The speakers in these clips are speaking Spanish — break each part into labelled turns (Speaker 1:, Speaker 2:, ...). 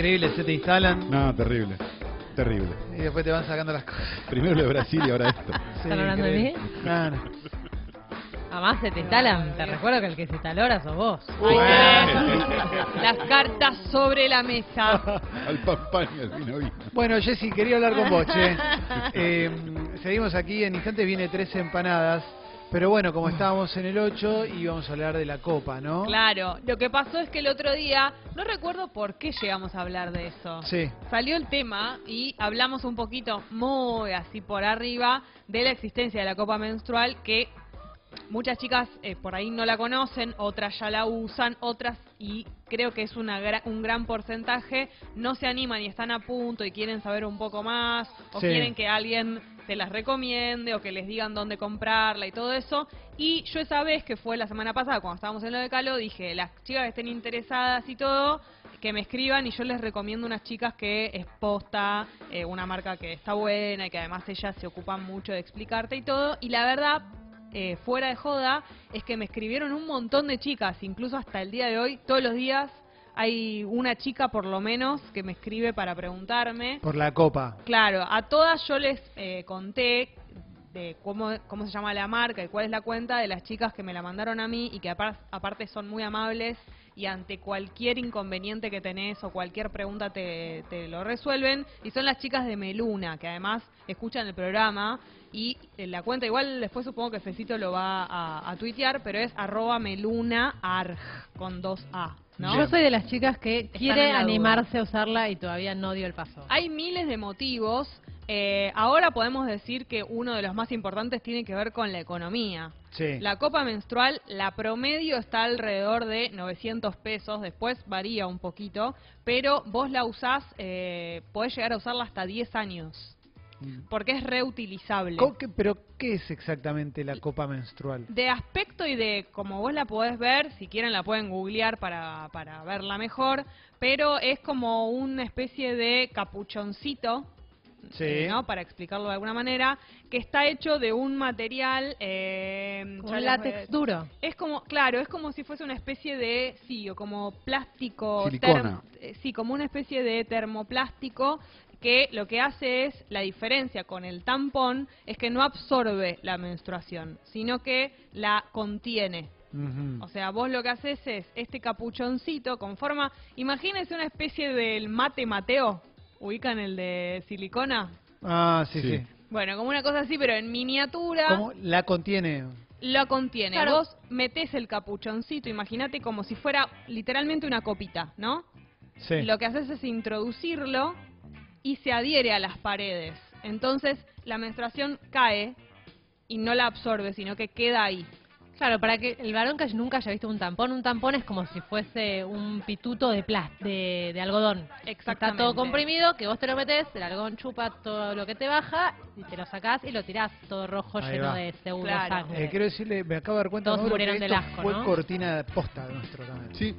Speaker 1: increíble, se te instalan
Speaker 2: No, terrible. Terrible.
Speaker 1: y después te van sacando las cosas.
Speaker 2: Primero lo de Brasil y ahora esto.
Speaker 3: ¿Están hablando de
Speaker 1: increíble. No, no.
Speaker 3: Además se te instalan, te recuerdo que el que se instaló ahora sos vos.
Speaker 4: Las cartas sobre la mesa.
Speaker 2: Al papá y al vino vino.
Speaker 1: Bueno, Jessy, quería hablar con vos, che. Eh, seguimos aquí, en instantes viene tres empanadas. Pero bueno, como estábamos en el 8, íbamos a hablar de la copa, ¿no?
Speaker 4: Claro, lo que pasó es que el otro día, no recuerdo por qué llegamos a hablar de eso.
Speaker 1: Sí.
Speaker 4: Salió el tema y hablamos un poquito muy así por arriba de la existencia de la copa menstrual que muchas chicas eh, por ahí no la conocen, otras ya la usan, otras y creo que es una gra- un gran porcentaje no se animan y están a punto y quieren saber un poco más o
Speaker 1: Sí.
Speaker 4: quieren que alguien se las recomiende o que les digan dónde comprarla y todo eso. Y yo esa vez que fue la semana pasada cuando estábamos en lo de Calo dije, las chicas que estén interesadas y todo, que me escriban y yo les recomiendo unas chicas que es posta, eh, una marca que está buena y que además ellas se ocupan mucho de explicarte y todo. Y la verdad, eh, fuera de joda, es que me escribieron un montón de chicas, incluso hasta el día de hoy, todos los días hay una chica por lo menos que me escribe para preguntarme.
Speaker 1: Por la copa.
Speaker 4: Claro, a todas yo les eh, conté de cómo, cómo se llama la marca y cuál es la cuenta de las chicas que me la mandaron a mí y que apar- aparte son muy amables y ante cualquier inconveniente que tenés o cualquier pregunta te, te lo resuelven. Y son las chicas de Meluna, que además escuchan el programa y eh, la cuenta, igual después supongo que Fecito lo va a, a tuitear, pero es arroba melunaarg con dos A. ¿no?
Speaker 3: Yo soy de las chicas que quiere
Speaker 4: la duda.
Speaker 3: animarse a usarla y todavía no dio el paso.
Speaker 4: Hay miles de motivos. Eh, ahora podemos decir que uno de los más importantes tiene que ver con la economía.
Speaker 1: Sí.
Speaker 4: La copa menstrual, la promedio está alrededor de 900 pesos, después varía un poquito, pero vos la usás, eh, podés llegar a usarla hasta 10 años, porque es reutilizable.
Speaker 1: Qué- ¿Pero qué es exactamente la copa menstrual?
Speaker 4: De aspecto y de como vos la podés ver, si quieren la pueden googlear para, para verla mejor, pero es como una especie de capuchoncito,
Speaker 1: Sí.
Speaker 4: eh, ¿no? para explicarlo de alguna manera, que está hecho de un material... Eh, ya
Speaker 3: Un látex duro.
Speaker 4: Es como, claro, es como si fuese una especie de, sí, o como plástico...
Speaker 2: Silicona.
Speaker 4: term- eh, sí, como una especie de termoplástico que lo que hace es, la diferencia con el tampón, es que no absorbe la menstruación, sino que la contiene. O sea, vos lo que haces es este capuchoncito con forma, imagínense una especie del mate Mateo, ubican el de silicona.
Speaker 1: Ah, sí,
Speaker 2: Sí.
Speaker 1: sí.
Speaker 4: Bueno, como una cosa así, pero en miniatura
Speaker 1: ¿Cómo la contiene?
Speaker 4: lo contiene.
Speaker 3: Claro.
Speaker 4: Vos metés el capuchoncito, imagínate como si fuera literalmente una copita, ¿no?
Speaker 1: Sí.
Speaker 4: Lo que haces es introducirlo y se adhiere a las paredes. Entonces la menstruación cae y no la absorbe, sino que queda ahí.
Speaker 3: Claro, para que el varón que nunca haya visto un tampón, un tampón es como si fuese un pituto de plas de, de algodón. Está
Speaker 4: Exactamente.
Speaker 3: todo comprimido, que vos te lo metés, el algodón chupa todo lo que te baja, y te lo sacás y lo tirás todo rojo
Speaker 1: Ahí
Speaker 3: lleno
Speaker 1: va.
Speaker 3: de pseudo
Speaker 4: Claro.
Speaker 3: sangre.
Speaker 1: Eh, quiero decirle, me acabo de dar cuenta
Speaker 3: Todos
Speaker 1: que
Speaker 3: del asco,
Speaker 1: fue
Speaker 3: ¿no?
Speaker 1: cortina de posta nuestro también.
Speaker 2: Sí,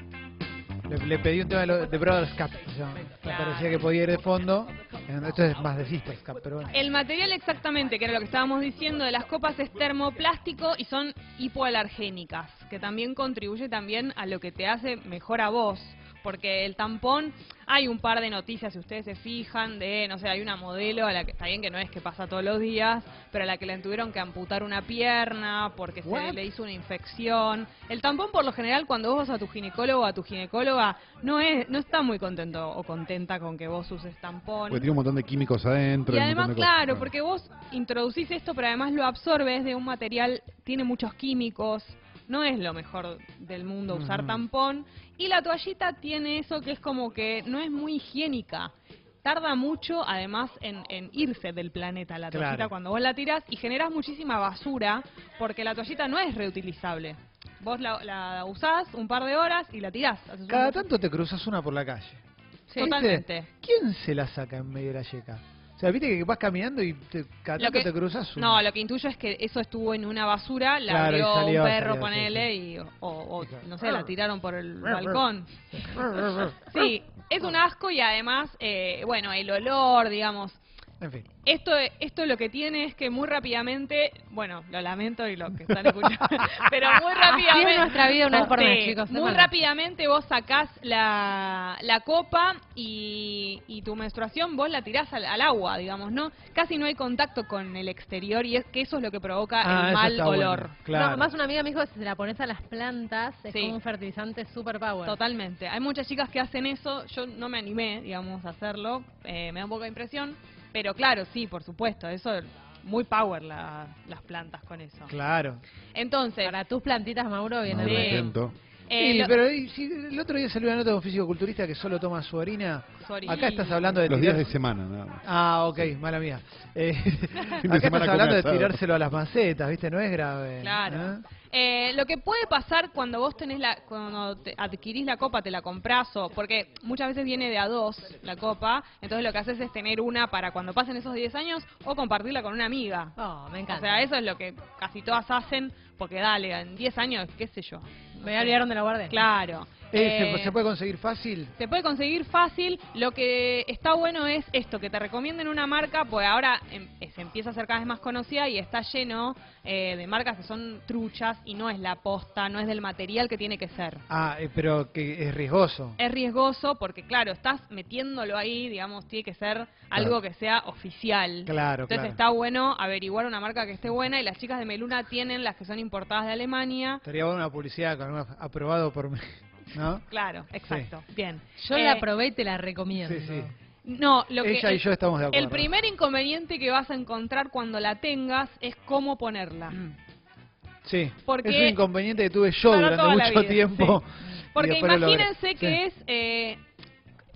Speaker 1: Le, le pedí un tema de, lo- de Brothers Cup. se llama. Me
Speaker 4: Claro.
Speaker 1: parecía que podía ir de fondo. Eh, Esto es más de Sisters Cup, pero bueno.
Speaker 4: El material exactamente, que era lo que estábamos diciendo de las copas, es termoplástico y son hipoalergénicas, que también contribuye también a lo que te hace mejor a vos. Porque el tampón, hay un par de noticias, si ustedes se fijan, de, no sé, hay una modelo a la que, está bien que no es que pasa todos los días, pero a la que le tuvieron que amputar una pierna porque se le hizo una infección. El tampón, por lo general, cuando vos vas a tu ginecólogo o a tu ginecóloga, no es no está muy contento o contenta con que vos uses tampón.
Speaker 2: porque tiene un montón de químicos adentro.
Speaker 4: Y además,
Speaker 2: de
Speaker 4: claro, porque vos introducís esto, pero además lo absorbes de un material, tiene muchos químicos, no es lo mejor del mundo usar
Speaker 1: Ujú.
Speaker 4: tampón. Y la toallita tiene eso que es como que no es muy higiénica. Tarda mucho, además, en, en irse del planeta la toallita
Speaker 1: Claro.
Speaker 4: cuando vos la tirás y generás muchísima basura porque la toallita no es reutilizable. Vos la, la usás un par de horas y la tirás.
Speaker 1: Cada tanto te cruzas una por la calle.
Speaker 4: Sí. Totalmente.
Speaker 1: ¿Quién se la saca en medio de la yeca? Sea, viste que vas caminando y te, cada
Speaker 4: Lo que-
Speaker 1: te cruzas una.
Speaker 4: No, lo que intuyo es que eso estuvo en una basura, la
Speaker 1: Claro,
Speaker 4: abrió
Speaker 1: salió,
Speaker 4: un perro,
Speaker 1: salió,
Speaker 4: ponele,
Speaker 1: sí,
Speaker 4: y, o, o, no sé, la tiraron por el balcón. Sí, es un asco y además, eh, bueno, el olor, digamos,
Speaker 1: En fin.
Speaker 4: Esto, esto lo que tiene es que muy rápidamente, bueno, lo lamento y lo que están escuchando, pero muy rápidamente.
Speaker 3: Nuestra vida una mes,
Speaker 4: Sí,
Speaker 3: chicos,
Speaker 4: Muy rápidamente vos sacás la, la copa y, y tu menstruación vos la tirás al, al agua, digamos, ¿no? Casi no hay contacto con el exterior y es que eso es lo que provoca
Speaker 1: Ah,
Speaker 4: el
Speaker 1: eso
Speaker 4: mal
Speaker 1: está bueno.
Speaker 4: olor.
Speaker 1: Claro.
Speaker 3: No, más una amiga me dijo que si se la pones a las plantas es
Speaker 4: Sí.
Speaker 3: como un fertilizante super power.
Speaker 4: Totalmente. Hay muchas chicas que hacen eso. Yo no me animé, digamos, a hacerlo. Eh, me da un poco de impresión. Pero claro, sí, por supuesto. Eso muy power la- las plantas con eso.
Speaker 1: Claro.
Speaker 4: Entonces,
Speaker 3: Para tus plantitas, Mauro, viene
Speaker 2: No,
Speaker 3: bien.
Speaker 2: siento.
Speaker 4: eh,
Speaker 1: Sí,
Speaker 4: lo-
Speaker 1: pero y si el otro día salió una nota de un físico-culturista que solo toma su orina. Acá estás hablando de
Speaker 2: Los días de semana, nada más.
Speaker 1: Ah, ok, mala mía. Eh, acá estás hablando de tirárselo a las macetas, ¿viste? No es grave.
Speaker 4: Claro.
Speaker 1: ¿eh?
Speaker 4: Eh, lo que puede pasar cuando vos tenés la, cuando te adquirís la copa, te la comprás o, porque muchas veces viene de a dos la copa, entonces lo que haces es tener una para cuando pasen esos 10 años o compartirla con una amiga.
Speaker 3: Oh, me encanta.
Speaker 4: O sea, eso es lo que casi todas hacen, porque dale, en 10 años, qué sé yo.
Speaker 3: Me olvidaron de la guardia.
Speaker 4: Claro.
Speaker 1: Eh,
Speaker 4: Eh,
Speaker 1: ¿se, se puede conseguir fácil?
Speaker 4: se puede conseguir fácil. Lo que está bueno es esto, que te recomienden una marca, pues ahora em, eh, se empieza a ser cada vez más conocida y está lleno eh, de marcas que son truchas y no es la posta, no es del material que tiene que ser.
Speaker 1: Ah, eh, pero que es riesgoso.
Speaker 4: Es riesgoso porque, claro, estás metiéndolo ahí, digamos, tiene que ser algo que sea oficial.
Speaker 1: Claro,
Speaker 4: Entonces
Speaker 1: claro.
Speaker 4: está bueno averiguar una marca que esté buena y las chicas de Meluna tienen las que son importadas de Alemania.
Speaker 1: Estaría bueno una publicidad con un aprobado por mí, ¿no?
Speaker 4: Claro, exacto. Bien.
Speaker 3: Yo
Speaker 4: Eh,
Speaker 3: la probé y te la recomiendo.
Speaker 1: Sí, sí.
Speaker 4: No, lo que
Speaker 1: Ella y yo estamos de acuerdo.
Speaker 4: El primer inconveniente que vas a encontrar cuando la tengas es cómo ponerla.
Speaker 1: Sí,
Speaker 4: Porque-
Speaker 1: es un inconveniente que tuve yo durante mucho
Speaker 4: vida,
Speaker 1: tiempo.
Speaker 4: sí. Porque imagínense que
Speaker 1: Sí.
Speaker 4: es eh,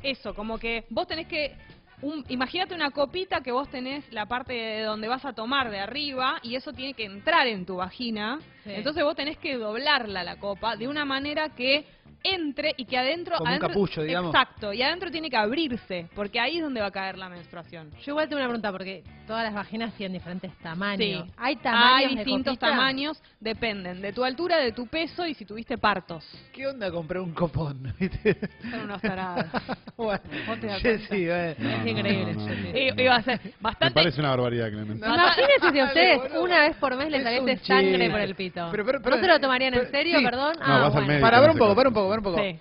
Speaker 4: eso, como que vos tenés que... Un, imagínate una copita que vos tenés la parte de donde vas a tomar de arriba y eso tiene que entrar en tu vagina.
Speaker 3: Sí.
Speaker 4: Entonces vos tenés que doblarla la copa de una manera que entre y que adentro...
Speaker 1: Como un capullo, digamos.
Speaker 4: Exacto, y adentro tiene que abrirse, porque ahí es donde va a caer la menstruación.
Speaker 3: Yo igual tengo una pregunta porque todas las vaginas tienen diferentes tamaños.
Speaker 4: Sí.
Speaker 3: ¿Hay tamaños
Speaker 4: Hay distintos tamaños, dependen de tu altura, de tu peso y si tuviste partos.
Speaker 1: ¿Qué onda comprar un copón?
Speaker 4: Son unos tarados.
Speaker 1: bueno,
Speaker 4: Vos te das
Speaker 1: sí,
Speaker 4: cuenta.
Speaker 1: sí, bueno.
Speaker 2: No,
Speaker 3: Es increíble,
Speaker 2: no, no.
Speaker 4: Iba a ser
Speaker 2: Me
Speaker 4: bastante...
Speaker 2: parece una barbaridad, Clemente.
Speaker 1: No.
Speaker 3: Imagínense si a
Speaker 1: boludo.
Speaker 3: una vez por mes les
Speaker 1: Es
Speaker 3: saliese sangre por el pito.
Speaker 1: Pero, pero, pero-
Speaker 3: ¿No se lo tomarían en serio,
Speaker 1: sí.
Speaker 3: perdón?
Speaker 2: No,
Speaker 3: ah,
Speaker 2: vas al
Speaker 3: bueno.
Speaker 2: médico.
Speaker 1: Para, ver un poco, para un poco, para un poco.
Speaker 4: Sí.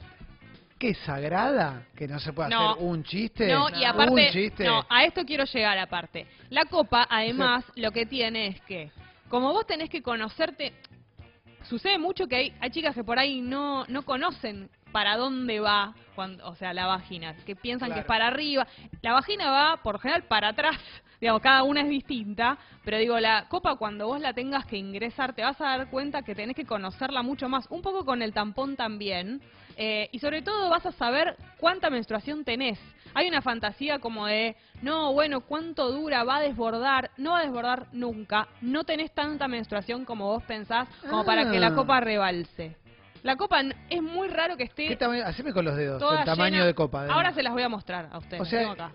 Speaker 1: ¿Qué sagrada? Que no se puede
Speaker 4: No.
Speaker 1: hacer un chiste.
Speaker 4: No, y
Speaker 1: Un
Speaker 4: aparte,
Speaker 1: chiste.
Speaker 4: no, a esto quiero llegar aparte. La copa, además, lo que tiene es que, como vos tenés que conocerte, sucede mucho que hay, hay chicas que por ahí no, no conocen para dónde va, cuando, o sea, la vagina, que piensan que es para arriba. La vagina va, por general, para atrás. Digamos, cada una es distinta, pero digo, la copa cuando vos la tengas que ingresar, te vas a dar cuenta que tenés que conocerla mucho más, un poco con el tampón también, eh, y sobre todo vas a saber cuánta menstruación tenés. Hay una fantasía como de, no, bueno, ¿cuánto dura? ¿Va a desbordar? No va a desbordar nunca. No tenés tanta menstruación como vos pensás, como para que la
Speaker 1: Ah.
Speaker 4: copa rebalse. La copa es muy raro que esté
Speaker 1: ¿Qué tamaño? Haceme con los dedos, el tamaño
Speaker 4: llena.
Speaker 1: de copa.
Speaker 4: Ahora se las voy a mostrar a ustedes.
Speaker 1: O sea,
Speaker 4: acá.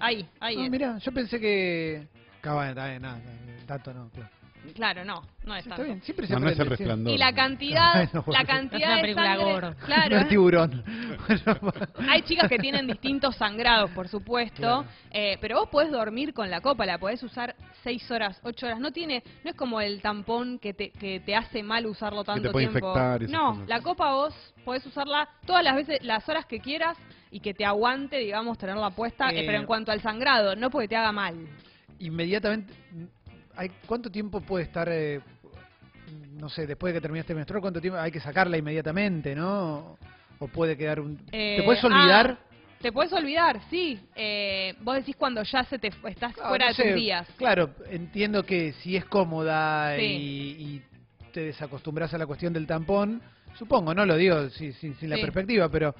Speaker 4: Ahí, ahí.
Speaker 1: Ah, mira, yo pensé que... Bueno, está bien, nada, tanto no, claro.
Speaker 4: Claro, no, no es
Speaker 1: Sí, está
Speaker 4: tanto.
Speaker 1: bien, siempre se
Speaker 2: No, no es el
Speaker 1: aprende, sí.
Speaker 2: resplandor.
Speaker 4: Y la cantidad,
Speaker 1: Bueno,
Speaker 4: la
Speaker 1: bueno.
Speaker 4: cantidad
Speaker 3: Es una
Speaker 4: de
Speaker 3: película
Speaker 4: sangre,
Speaker 3: gore.
Speaker 4: claro,
Speaker 1: No es tiburón.
Speaker 4: Hay chicas que tienen distintos sangrados, por supuesto,
Speaker 1: Claro.
Speaker 4: eh, pero vos podés dormir con la copa, la podés usar seis horas, ocho horas. No tiene, no es como el tampón que te, que te hace mal usarlo tanto
Speaker 2: puede
Speaker 4: tiempo.
Speaker 2: infectar y esas
Speaker 4: no,
Speaker 2: cosas.
Speaker 4: la copa vos podés usarla todas las veces, las horas que quieras y que te aguante, digamos, tenerla puesta. eh,
Speaker 1: Eh,
Speaker 4: pero en cuanto al sangrado, no porque te haga mal.
Speaker 1: Inmediatamente, hay, ¿cuánto tiempo puede estar, eh, no sé, después de que terminaste de menstruar, cuánto tiempo hay que sacarla inmediatamente, ¿no? O puede quedar un...
Speaker 4: Eh,
Speaker 1: ¿Te puedes olvidar?
Speaker 4: ah, te puedes olvidar, sí. Eh, vos decís cuando ya se te estás
Speaker 1: Ah,
Speaker 4: fuera
Speaker 1: no
Speaker 4: de tus días.
Speaker 1: Claro, entiendo que si es cómoda
Speaker 4: Sí.
Speaker 1: y, y te desacostumbras a la cuestión del tampón, supongo, no lo digo sin, sin, sin la
Speaker 4: Sí.
Speaker 1: perspectiva, pero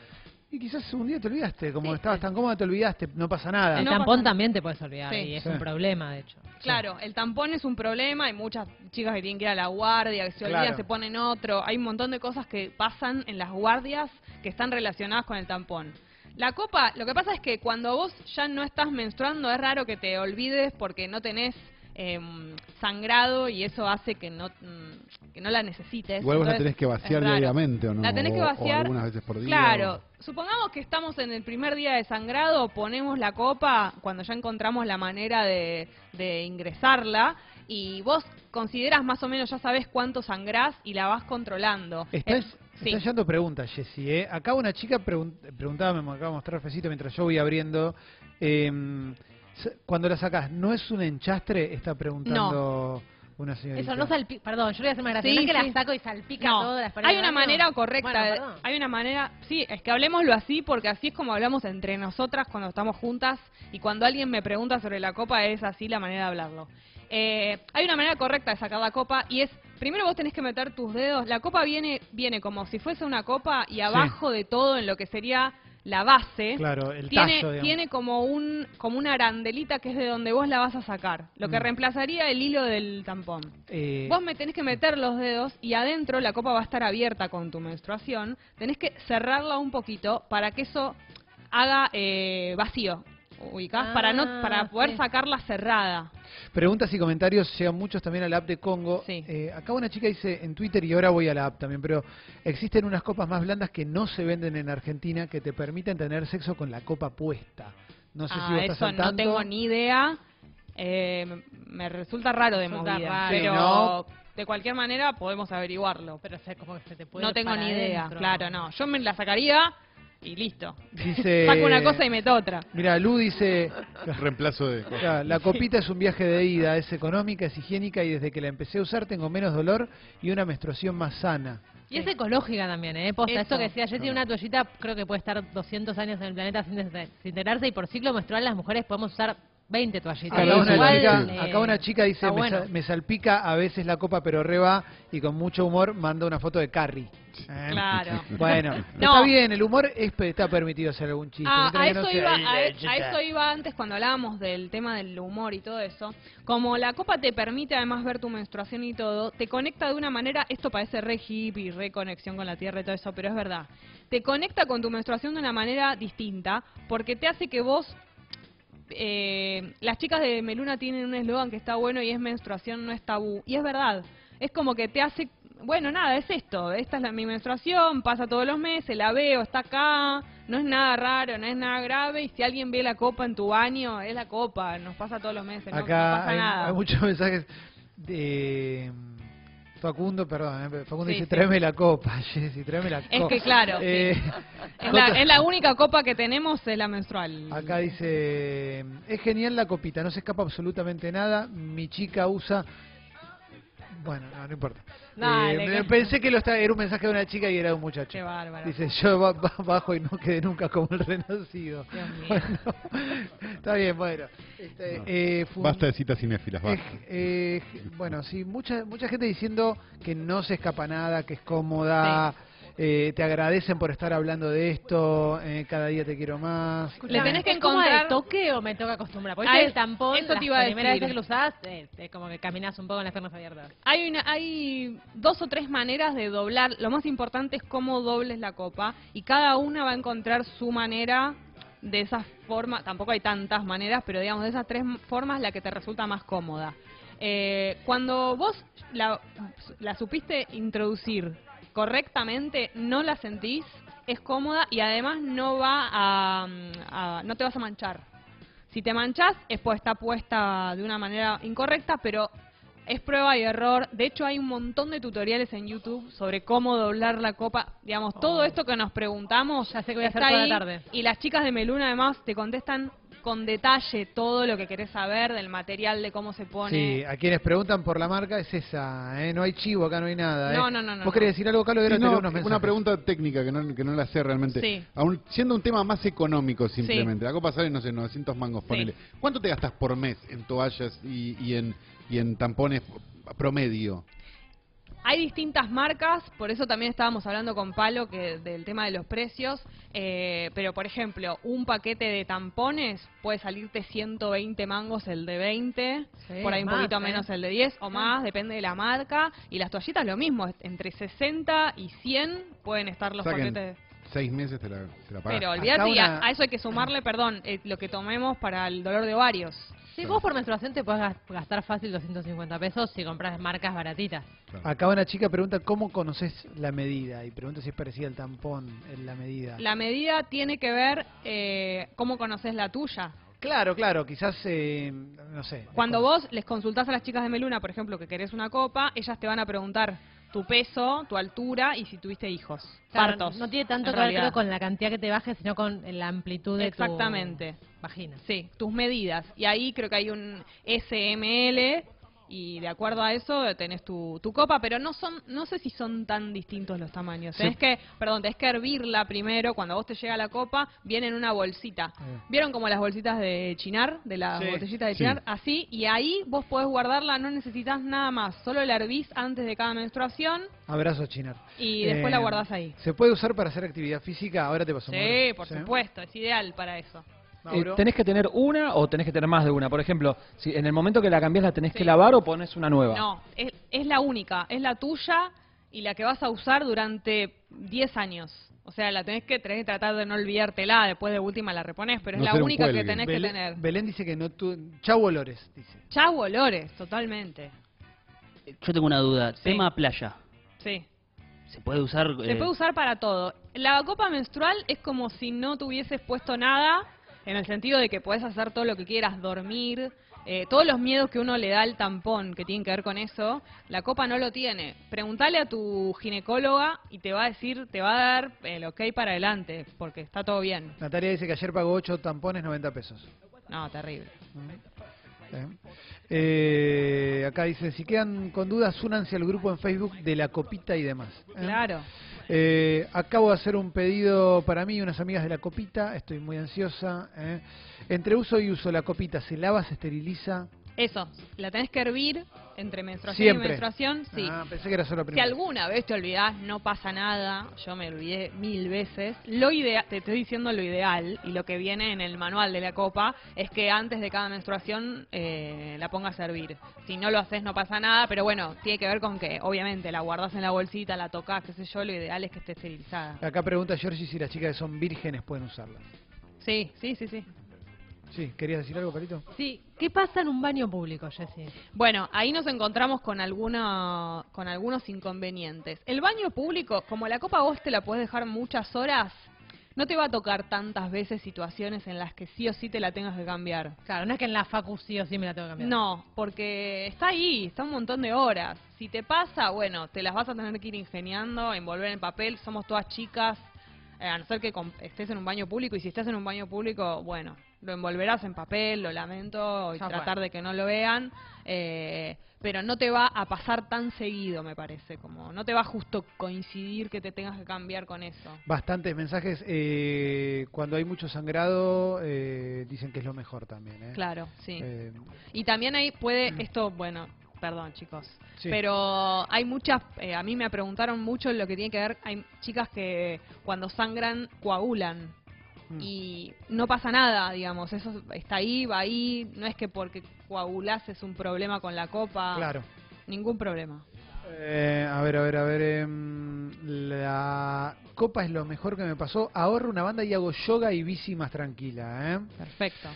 Speaker 1: y quizás un día te olvidaste, como
Speaker 4: Sí,
Speaker 1: estabas
Speaker 4: sí.
Speaker 1: tan cómoda te olvidaste, no pasa nada.
Speaker 3: El
Speaker 4: No
Speaker 3: tampón
Speaker 4: pasa-
Speaker 3: también te puedes olvidar
Speaker 4: Sí.
Speaker 3: y es
Speaker 1: Sí.
Speaker 3: un problema, de hecho.
Speaker 4: Claro, el tampón es un problema, hay muchas chicas que tienen que ir a la guardia, que se olvidan,
Speaker 1: Claro.
Speaker 4: se ponen otro, hay un montón de cosas que pasan en las guardias que están relacionadas con el tampón. La copa, lo que pasa es que cuando vos ya no estás menstruando es raro que te olvides porque no tenés em, sangrado y eso hace que no mm, que no la necesites.
Speaker 2: Igual vos la tenés que
Speaker 4: es
Speaker 2: vaciar diariamente, ¿o no?
Speaker 4: La tenés que
Speaker 2: O- o
Speaker 4: vaciar.
Speaker 2: algunas veces por día.
Speaker 4: Claro.
Speaker 2: o-
Speaker 4: Supongamos que estamos en el primer día de sangrado, ponemos la copa cuando ya encontramos la manera de, de ingresarla y vos consideras más o menos, ya sabes cuánto sangrás y la vas controlando.
Speaker 1: Estás,
Speaker 4: Eh, sí.
Speaker 1: estás yendo preguntas, Jessy. ¿eh? Acá una chica pregun- preguntaba, me acaba de mostrar Fecito mientras yo voy abriendo. s- cuando la sacás, ¿no es un enchastre? Está preguntando una señorita.
Speaker 3: Eso no salpica. Perdón, yo le voy a hacer más gracia.
Speaker 4: Sí,
Speaker 3: ¿No es que
Speaker 4: sí.
Speaker 3: la saco y salpica
Speaker 4: No,
Speaker 3: todas las paredes
Speaker 4: hay una manera correcta,
Speaker 3: Bueno,
Speaker 4: de-
Speaker 3: perdón.
Speaker 4: hay una manera, sí, es que hablemoslo así porque así es como hablamos entre nosotras cuando estamos juntas y cuando alguien me pregunta sobre la copa es así la manera de hablarlo. Eh, hay una manera correcta de sacar la copa y es, primero vos tenés que meter tus dedos, la copa viene, viene como si fuese una copa y abajo de todo en lo que sería la base,
Speaker 1: Claro, el
Speaker 4: tiene,
Speaker 1: tallo, digamos.
Speaker 4: tiene como un como una arandelita que es de donde vos la vas a sacar, lo que
Speaker 1: Mm.
Speaker 4: reemplazaría el hilo del tampón.
Speaker 1: Eh,
Speaker 4: Vos me tenés que meter los dedos y adentro la copa va a estar abierta con tu menstruación. Tenés que cerrarla un poquito para que eso haga eh, vacío. Ubicás, para no
Speaker 3: Ah,
Speaker 4: para poder
Speaker 3: sí.
Speaker 4: sacarla cerrada.
Speaker 1: Preguntas y comentarios llegan muchos también a la app de Congo.
Speaker 4: Sí.
Speaker 1: Eh, acá una chica dice en Twitter, y ahora voy a la app también, pero existen unas copas más blandas que no se venden en Argentina que te permiten tener sexo con la copa puesta. No sé
Speaker 4: Ah,
Speaker 1: si vos estás al
Speaker 4: no
Speaker 1: tanto.
Speaker 4: tengo ni idea. Eh, me- resulta raro de
Speaker 3: Resulta
Speaker 4: movida,
Speaker 3: raro.
Speaker 4: pero
Speaker 1: ¿no?
Speaker 4: de cualquier manera podemos averiguarlo.
Speaker 3: Pero como que se te puede
Speaker 4: No tengo ni idea, claro, no. Yo me la sacaría y listo.
Speaker 1: Dice,
Speaker 4: Saco una cosa y meto otra.
Speaker 1: Mira, Lu dice,
Speaker 2: Reemplazo de...
Speaker 1: "Ya, la copita es un viaje de ida, es económica, es higiénica y desde que la empecé a usar tengo menos dolor y una menstruación más sana.
Speaker 3: Y es ecológica también, ¿eh? Posta,
Speaker 4: Eso.
Speaker 3: esto que decía Jessy, una toallita creo que puede estar 200 años en el planeta sin des- desintegrarse y por ciclo menstrual las mujeres podemos usar 20 toallitas.
Speaker 1: Acá, una
Speaker 2: igual,
Speaker 1: chica,
Speaker 3: eh,
Speaker 1: acá una chica dice, me,
Speaker 3: bueno.
Speaker 1: sa- me salpica a veces la copa pero reba y con mucho humor manda una foto de Carrie. ¿Eh?
Speaker 4: Claro.
Speaker 1: Bueno,
Speaker 4: No.
Speaker 1: está bien, el humor es, está permitido hacer algún chiste.
Speaker 4: Ah, a,
Speaker 1: no
Speaker 4: eso
Speaker 1: sea-
Speaker 4: iba, a, a eso iba antes cuando hablábamos del tema del humor y todo eso. Como la copa te permite además ver tu menstruación y todo, te conecta de una manera, esto parece re hippie y re conexión con la tierra y todo eso, pero es verdad. Te conecta con tu menstruación de una manera distinta porque te hace que vos... eh, las chicas de Meluna tienen un eslogan que está bueno y es menstruación no es tabú. Y es verdad. Es como que te hace bueno, nada, es esto. Esta es la, mi menstruación, pasa todos los meses, la veo, está acá, no es nada raro, no es nada grave. Y si alguien ve la copa en tu baño, es la copa, nos pasa todos los meses, no- no,
Speaker 1: Acá
Speaker 4: pasa
Speaker 1: hay,
Speaker 4: nada.
Speaker 1: hay muchos mensajes de Facundo, perdón, eh, Facundo
Speaker 4: Sí,
Speaker 1: dice,
Speaker 4: sí.
Speaker 1: tráeme la copa, Jessy, tráeme la
Speaker 4: Es
Speaker 1: copa.
Speaker 4: que claro,
Speaker 1: Eh,
Speaker 4: Es la, es la única copa que tenemos, es la menstrual.
Speaker 1: Acá dice, es genial la copita, no se escapa absolutamente nada, mi chica usa... Bueno, no, no importa.
Speaker 4: Dale,
Speaker 1: Eh,
Speaker 4: que-
Speaker 1: Pensé que lo estaba, era un mensaje de una chica y era de un muchacho.
Speaker 4: Qué bárbaro.
Speaker 1: Dice, yo ba- ba- bajo y no quedé nunca como el renacido.
Speaker 4: Dios mío.
Speaker 1: Bueno, está bien, bueno. Este,
Speaker 2: No.
Speaker 1: eh, fue un-
Speaker 2: Basta de citas cinéfilas,
Speaker 1: eh,
Speaker 2: basta.
Speaker 1: eh, bueno, sí, mucha mucha gente diciendo que no se escapa nada, que es cómoda, eh, te agradecen por estar hablando de esto, eh, cada día te quiero más.
Speaker 4: Le tenés que
Speaker 3: ¿Es como de
Speaker 4: encontrar-
Speaker 3: toque o me toca acostumbrar? Porque el tampón,
Speaker 4: eso te iba a
Speaker 3: primeras
Speaker 4: decir.
Speaker 3: veces que lo usás, eh, es como que caminas un poco con las piernas abiertas.
Speaker 4: Hay, una, hay dos o tres maneras de doblar. Lo más importante es cómo dobles la copa y cada una va a encontrar su manera de esas formas. Tampoco hay tantas maneras, pero digamos de esas tres formas la que te resulta más cómoda. Eh, cuando vos la, la supiste introducir correctamente, no la sentís, es cómoda y además no va a, a- no te vas a manchar. Si te manchas es pues está puesta de una manera incorrecta, pero es prueba y error. De hecho, hay un montón de tutoriales en YouTube sobre cómo doblar la copa. Digamos, todo
Speaker 3: Oh.
Speaker 4: esto que nos preguntamos
Speaker 3: Ya sé que voy a hacer toda la tarde.
Speaker 4: Y las chicas de Meluna, además, te contestan con detalle todo lo que querés saber del material, de cómo se pone.
Speaker 1: Sí, a quienes preguntan por la marca es esa, ¿eh? no hay chivo, acá no hay nada. ¿eh?
Speaker 4: No, no, no, no,
Speaker 1: ¿Vos
Speaker 4: no.
Speaker 1: querés decir algo, Carlos?
Speaker 2: Sí, no,
Speaker 1: leo unos mensajes.
Speaker 2: una pregunta técnica que no, que no la sé realmente.
Speaker 4: Sí.
Speaker 2: Aún siendo un tema más económico simplemente, la copa sale, no sé, 900 mangos,
Speaker 4: Sí.
Speaker 2: ponele. ¿Cuánto te gastas por mes en toallas y, y en, y en tampones promedio?
Speaker 4: Hay distintas marcas, por eso también estábamos hablando con Palo que del tema de los precios, eh, pero por ejemplo, un paquete de tampones puede salirte 120 mangos el de 20,
Speaker 3: Sí,
Speaker 4: por ahí un
Speaker 3: más,
Speaker 4: poquito
Speaker 3: ¿eh?
Speaker 4: menos el de 10 o más, depende de la marca, y las toallitas lo mismo, entre 60 y 100 pueden estar los
Speaker 2: O sea que en
Speaker 4: paquetes.
Speaker 2: Seis meses te la, te la pagas.
Speaker 4: Pero olvídate, y a,
Speaker 1: una-
Speaker 4: a eso hay que sumarle, perdón, eh, lo que tomemos para el dolor de ovarios.
Speaker 3: Sí, vos por menstruación te puedes gastar fácil 250 pesos si compras marcas baratitas.
Speaker 1: Acá una chica pregunta cómo conoces la medida y pregunta si es parecida al tampón en la medida.
Speaker 4: La medida tiene que ver eh, cómo conoces la tuya.
Speaker 1: Claro, claro, quizás, eh, no sé.
Speaker 4: Cuando vos les consultás a las chicas de Meluna, por ejemplo, que querés una copa, ellas te van a preguntar tu peso, tu altura y si tuviste hijos. partos.
Speaker 3: No tiene tanto que ver con la cantidad que te bajes, sino con la amplitud de
Speaker 4: Exactamente.
Speaker 3: tu vagina.
Speaker 4: Sí, tus medidas. Y ahí creo que hay un SML y de acuerdo a eso tenés tu, tu, copa, pero no son no sé si son tan distintos los tamaños. Tenés que, perdón, tenés que hervirla primero, cuando vos te llega la copa, viene en una bolsita. ¿Vieron como las bolsitas de chinar, de las botellitas de chinar? Así, y ahí vos podés guardarla, no necesitas nada más, solo la hervís antes de cada menstruación.
Speaker 1: Abrazo chinar.
Speaker 4: Y después la eh, guardás ahí.
Speaker 1: ¿Se puede usar para hacer actividad física? Ahora te paso.
Speaker 4: Sí, por supuesto, es ideal para eso.
Speaker 5: Eh, ¿Tenés que tener una o tenés que tener más de una? Por ejemplo, si en el momento que la cambias la tenés que lavar o pones una nueva.
Speaker 4: No, es, es la única, es la tuya y la que vas a usar durante 10 años. O sea, la tenés que, tenés que tratar de no olvidártela, después de última la repones, pero es la única que tenés que tener.
Speaker 1: Belén dice que no tu... Chau olores, dice.
Speaker 4: Chau olores, totalmente.
Speaker 6: Yo tengo una duda, tema playa.
Speaker 4: Sí.
Speaker 6: ¿Se puede usar?
Speaker 4: Se puede eh, usar para todo. La copa menstrual es como si no tuvieses puesto nada en el sentido de que puedes hacer todo lo que quieras, dormir, eh, todos los miedos que uno le da al tampón que tienen que ver con eso, la copa no lo tiene. Preguntale a tu ginecóloga y te va a decir, te va a dar el ok para adelante, porque está todo bien.
Speaker 1: Natalia dice que ayer pagó 8 tampones 90 pesos.
Speaker 4: No, terrible.
Speaker 1: Eh, acá dice, si quedan con dudas, únanse al grupo en Facebook de la copita y demás.
Speaker 4: ¿eh? Claro.
Speaker 1: Eh, acabo de hacer un pedido para mí y unas amigas de la copita, estoy muy ansiosa. ¿eh? Entre uso y uso, la copita se lava, se esteriliza.
Speaker 4: Eso, la tenés que hervir entre menstruación y menstruación, sí.
Speaker 1: Ah, pensé que era solo
Speaker 4: Si alguna vez te olvidás, no pasa nada. Yo me olvidé mil veces. Lo ideal, te estoy diciendo lo ideal y lo que viene en el manual de la copa es que antes de cada menstruación eh, la pongas a hervir. Si no lo haces, no pasa nada, pero bueno, tiene que ver con que, obviamente, la guardas en la bolsita, la tocas, qué sé yo. Lo ideal es que esté esterilizada.
Speaker 1: Acá pregunta Georgie si las chicas que son vírgenes pueden usarla.
Speaker 4: Sí, sí, sí, sí.
Speaker 1: Sí, ¿querías decir algo, Carito?
Speaker 3: Sí, ¿qué pasa en un baño público, Jessy?
Speaker 4: Bueno, ahí nos encontramos con, alguna, con algunos inconvenientes. El baño público, como la copa vos te la puedes dejar muchas horas, no te va a tocar tantas veces situaciones en las que sí o sí te la tengas que cambiar.
Speaker 3: Claro, no es que en la facu sí o sí me la tengo que cambiar.
Speaker 4: No, porque está ahí, está un montón de horas. Si te pasa, bueno, te las vas a tener que ir ingeniando, envolver en papel, somos todas chicas, eh, a no ser que estés en un baño público, y si estás en un baño público, bueno, lo envolverás en papel, lo lamento, y tratar de que no lo vean, eh, pero no te va a pasar tan seguido, me parece, como no te va a justo coincidir que te tengas que cambiar con eso.
Speaker 1: Bastantes mensajes, eh, cuando hay mucho sangrado, dicen que es lo mejor también.
Speaker 4: Claro, sí. y también ahí puede, esto, bueno, perdón chicos, pero hay muchas, eh, a mí me preguntaron mucho lo que tiene que ver, hay chicas que cuando sangran coagulan mm. y no pasa nada, digamos, eso está ahí, va ahí, no es que porque coagulas es un problema con la copa,
Speaker 1: claro.
Speaker 4: ningún problema.
Speaker 1: Eh, a ver, a ver, a ver. Em, la copa es lo mejor que me pasó. Ahorro una banda y hago yoga y bici más tranquila. ¿eh?
Speaker 4: Perfecto.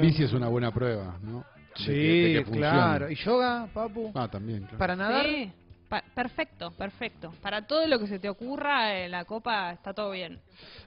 Speaker 2: bici es una buena prueba, ¿no?
Speaker 1: Sí, claro. ¿Y yoga, papu?
Speaker 2: Ah, también,
Speaker 1: ¿Para nadar?
Speaker 4: Sí, perfecto, perfecto. Para todo lo que se te ocurra, en la copa está todo bien.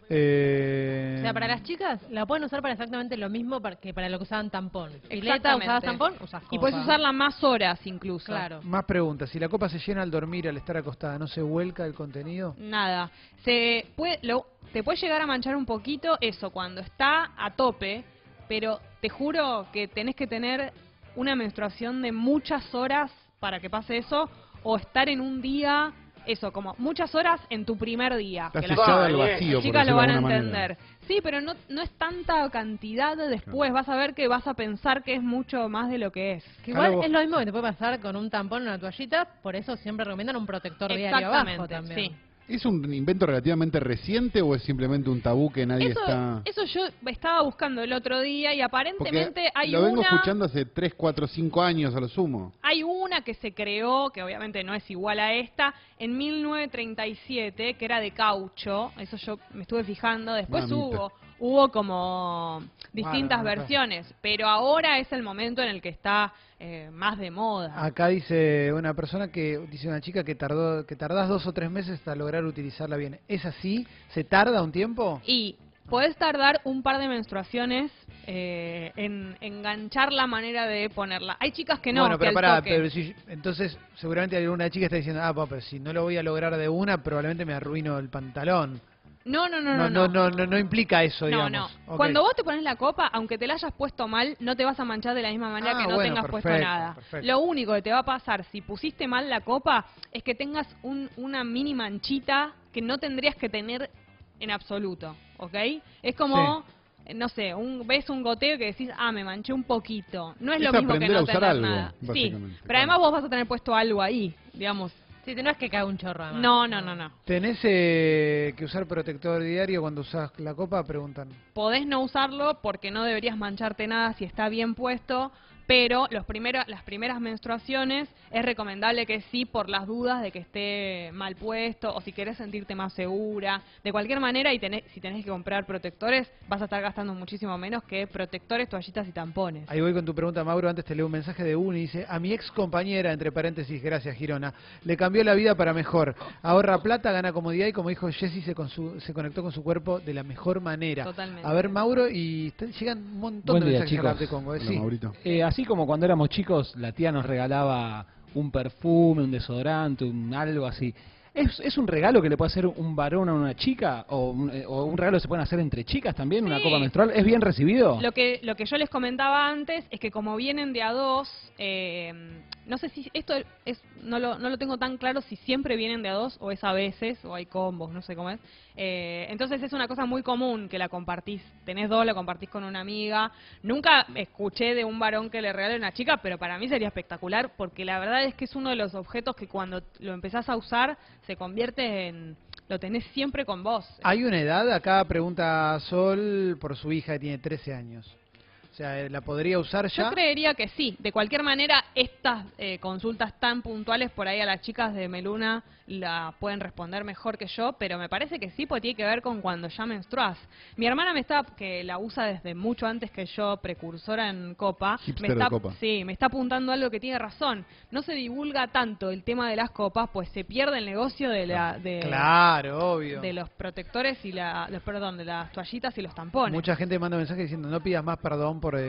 Speaker 3: Eh... O sea, para las chicas la pueden usar para exactamente lo mismo que para lo que usaban tampón. Fileta, usabas tampón, usas copa.
Speaker 4: Y puedes usarla más horas incluso.
Speaker 3: Claro.
Speaker 1: Más preguntas. Si la copa se llena al dormir, al estar acostada, ¿no se vuelca el contenido?
Speaker 4: Nada. Se puede, lo, te puede llegar a manchar un poquito eso cuando está a tope pero te juro que tenés que tener una menstruación de muchas horas para que pase eso, o estar en un día, eso, como muchas horas en tu primer día.
Speaker 2: que las, vacío,
Speaker 4: chicas lo van a entender. Sí, pero no, no es tanta cantidad después, vas a ver que vas a pensar que es mucho más de lo que es.
Speaker 3: Que igual es lo mismo que te puede pasar con un tampón o una toallita, por eso siempre recomiendan un protector diario abajo también. Sí.
Speaker 2: ¿Es un invento relativamente reciente o es simplemente un tabú que nadie está...?
Speaker 4: Eso yo estaba buscando el otro día y aparentemente hay
Speaker 2: una...
Speaker 4: Lo
Speaker 2: vengo escuchando hace 3, 4, 5 años a lo sumo.
Speaker 4: Hay una que se creó, que obviamente no es igual a esta, en 1937, que era de caucho. Eso yo me estuve fijando. Después hubo hubo como distintas versiones, pero ahora es el momento en el que está eh, más de moda.
Speaker 1: Acá dice una persona que dice una chica que tardó que tardás dos o tres meses hasta lograr utilizarla bien. ¿Es así? ¿Se tarda un tiempo?
Speaker 4: Y puedes tardar un par de menstruaciones eh, en enganchar la manera de ponerla. Hay chicas que no,
Speaker 1: bueno, pero pará,
Speaker 4: toque-
Speaker 1: pero si, entonces seguramente alguna chica está diciendo, ah, pero si no lo voy a lograr de una, probablemente me arruino el pantalón.
Speaker 4: No, no, no,
Speaker 1: No,
Speaker 4: no.
Speaker 1: no, no, no, no implica eso,
Speaker 4: No,
Speaker 1: digamos.
Speaker 4: no.
Speaker 1: Ok.
Speaker 4: Cuando vos te pones la copa, aunque te la hayas puesto mal, no te vas a manchar de la misma manera
Speaker 1: Ah,
Speaker 4: que no tengas puesto nada. Lo único que te va a pasar si pusiste mal la copa es que tengas un- una mini manchita que no tendrías que tener en absoluto, ¿ok? Es como, no sé, un, ves un goteo que decís, ah, me manché un poquito. No es,
Speaker 2: Es
Speaker 4: lo mismo que
Speaker 2: aprender a
Speaker 4: no
Speaker 2: usar
Speaker 4: tener
Speaker 2: algo,
Speaker 4: nada. Sí, pero además vos vas a tener puesto algo ahí, digamos.
Speaker 3: Sí, no es que cae un chorro. además.
Speaker 4: No, no, no, no.
Speaker 1: ¿Tenés eh, que usar protector diario cuando usas la copa? Preguntan.
Speaker 4: podés no usarlo porque no deberías mancharte nada si está bien puesto, pero los primeros, las primeras menstruaciones es recomendable que sí por las dudas de que esté mal puesto o si querés sentirte más segura. De cualquier manera, y tenés, si tenés que comprar protectores, vas a estar gastando muchísimo menos que protectores, toallitas y tampones.
Speaker 1: Ahí voy con tu pregunta, Mauro. Antes te leo un mensaje de Uni. Dice, a mi ex compañera, entre paréntesis, gracias Girona, le cambió la vida para mejor. Ahorra plata, gana comodidad y como dijo Jessy, se, con su- se conectó con su cuerpo de la mejor manera.
Speaker 4: Totalmente.
Speaker 1: A ver, Mauro, y llegan un montón
Speaker 5: Buen
Speaker 1: de
Speaker 5: día,
Speaker 1: mensajes
Speaker 5: chicos.
Speaker 1: de Congo. eh,
Speaker 2: Hola,
Speaker 1: sí.
Speaker 2: Maurito.
Speaker 5: Eh, así como cuando éramos chicos, la tía nos regalaba un perfume, un desodorante, un algo así. ¿Es, es un regalo que le puede hacer un varón a una chica? ¿O un, eh, o un regalo que se pueden hacer entre chicas también? ¿Una copa menstrual? ¿Es bien recibido?
Speaker 4: Lo que, lo que yo les comentaba antes es que como vienen de a dos, eh, no sé si esto es, no lo, no lo tengo tan claro si siempre vienen de a dos o es a veces, o hay combos, no sé cómo es. Eh, entonces es una cosa muy común que la compartís, tenés dos, la compartís con una amiga. Nunca escuché de un varón que le regale a una chica, pero para mí sería espectacular porque la verdad es que es uno de los objetos que cuando lo empezás a usar se convierte en... Lo tenés siempre con vos.
Speaker 1: ¿Hay una edad? Acá pregunta Sol por su hija que tiene 13 años. O sea, ¿la podría usar ya?
Speaker 4: Yo creería que sí. De cualquier manera, estas eh, consultas tan puntuales por ahí a las chicas de Meluna la pueden responder mejor que yo, pero me parece que sí, porque tiene que ver con cuando ya menstruás. Mi hermana me está, que la usa desde mucho antes que yo, precursora en Copa,
Speaker 2: Hipster
Speaker 4: me
Speaker 2: de
Speaker 4: está,
Speaker 2: Copa.
Speaker 4: sí, me está apuntando algo que tiene razón. No se divulga tanto el tema de las copas, pues se pierde el negocio de la de,
Speaker 1: Claro, obvio.
Speaker 4: de los protectores y la, los, perdón, de las toallitas y los tampones.
Speaker 1: Mucha gente manda mensajes diciendo no pidas más perdón por eh,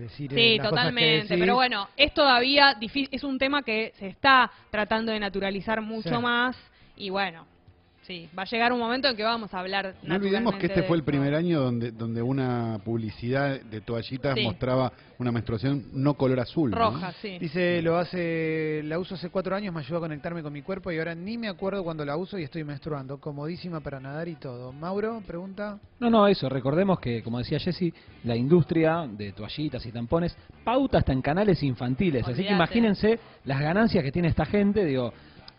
Speaker 1: decir eh,
Speaker 4: Sí,
Speaker 1: las cosas que
Speaker 4: totalmente.
Speaker 1: decís".
Speaker 4: Pero bueno, es todavía difícil, es un tema que se está tratando de naturalizar mucho Más y bueno, sí, va a llegar un momento en que vamos a hablar.
Speaker 2: No olvidemos que este fue el primer año donde, donde una publicidad de toallitas
Speaker 4: Sí.
Speaker 2: mostraba una menstruación no color azul. ¿no?
Speaker 4: roja, sí.
Speaker 1: Dice, lo hace, la uso hace cuatro años, me ayudó a conectarme con mi cuerpo y ahora ni me acuerdo cuando la uso y estoy menstruando. Comodísima para nadar y todo. Mauro, pregunta.
Speaker 5: No, no, eso. Recordemos que, como decía Jessy, la industria de toallitas y tampones pauta hasta en canales infantiles. Así que imagínense las ganancias que tiene esta gente. Digo,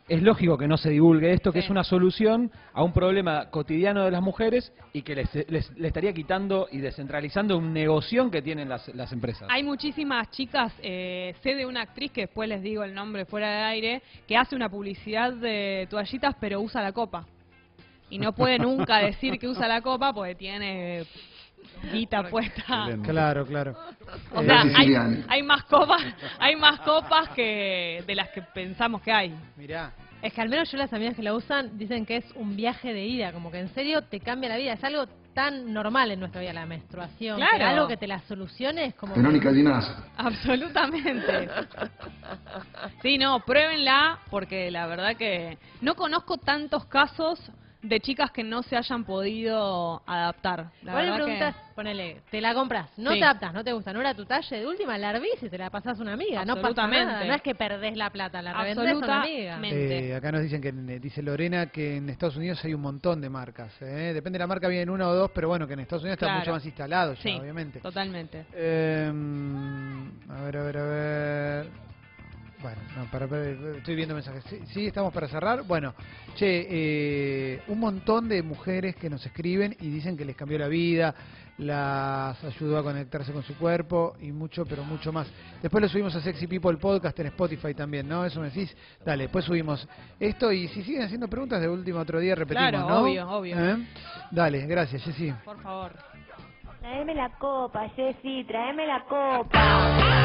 Speaker 5: es lógico que no se divulgue esto, que
Speaker 4: Sí.
Speaker 5: es una solución a un problema cotidiano de las mujeres y que les, les- le estaría quitando y descentralizando un negocio que tienen las, las empresas.
Speaker 4: Hay muchísimas chicas, eh, sé de una actriz que después les digo el nombre fuera de aire, que hace una publicidad de toallitas pero usa la copa. Y no puede nunca decir que usa la copa porque tiene guita puesta.
Speaker 1: Claro, claro.
Speaker 4: O sea, hay, más copas, hay más copas que de las que pensamos que hay.
Speaker 1: mirá.
Speaker 3: Es que al menos yo las amigas que la usan dicen que es un viaje de ida, como que en serio te cambia la vida. Es algo tan normal en nuestra vida, la menstruación.
Speaker 4: Claro.
Speaker 3: que algo que te la solucione es como...
Speaker 7: Verónica Ginás.
Speaker 4: Absolutamente. Sí, no, pruébenla porque la verdad que no conozco tantos casos de chicas que no se hayan podido adaptar. La
Speaker 3: Igual le
Speaker 4: verdad
Speaker 3: preguntas, ponele, te la compras, no
Speaker 4: Sí.
Speaker 3: te adaptas, no te gusta, no era tu talla, de última la hervís y te la pasás a una amiga, no pasa nada, no es que perdés la plata, la revendés a una amiga.
Speaker 4: Absolutamente.
Speaker 1: Eh, acá nos dicen que, eh, dice Lorena, que en Estados Unidos hay un montón de marcas. ¿eh? Depende de la marca, vienen una o dos, pero bueno, que en Estados Unidos está mucho más instalado ya,
Speaker 4: Sí,
Speaker 1: obviamente.
Speaker 4: totalmente.
Speaker 1: Eh, a ver, a ver, a ver. Bueno, no, para, para- estoy viendo mensajes. Sí, sí, estamos para cerrar. Bueno, che, eh, un montón de mujeres que nos escriben y dicen que les cambió la vida, las ayudó a conectarse con su cuerpo y mucho, pero mucho más. Después lo subimos a Sexy People Podcast en Spotify también, ¿no? Eso me decís. Dale, después subimos esto y si siguen haciendo preguntas de último otro día repetimos,
Speaker 4: Claro,
Speaker 1: ¿no?
Speaker 4: obvio, obvio.
Speaker 1: ¿Eh? Dale, gracias, Jessy.
Speaker 4: Por favor.
Speaker 7: Traeme la copa, Jessy, traeme la copa.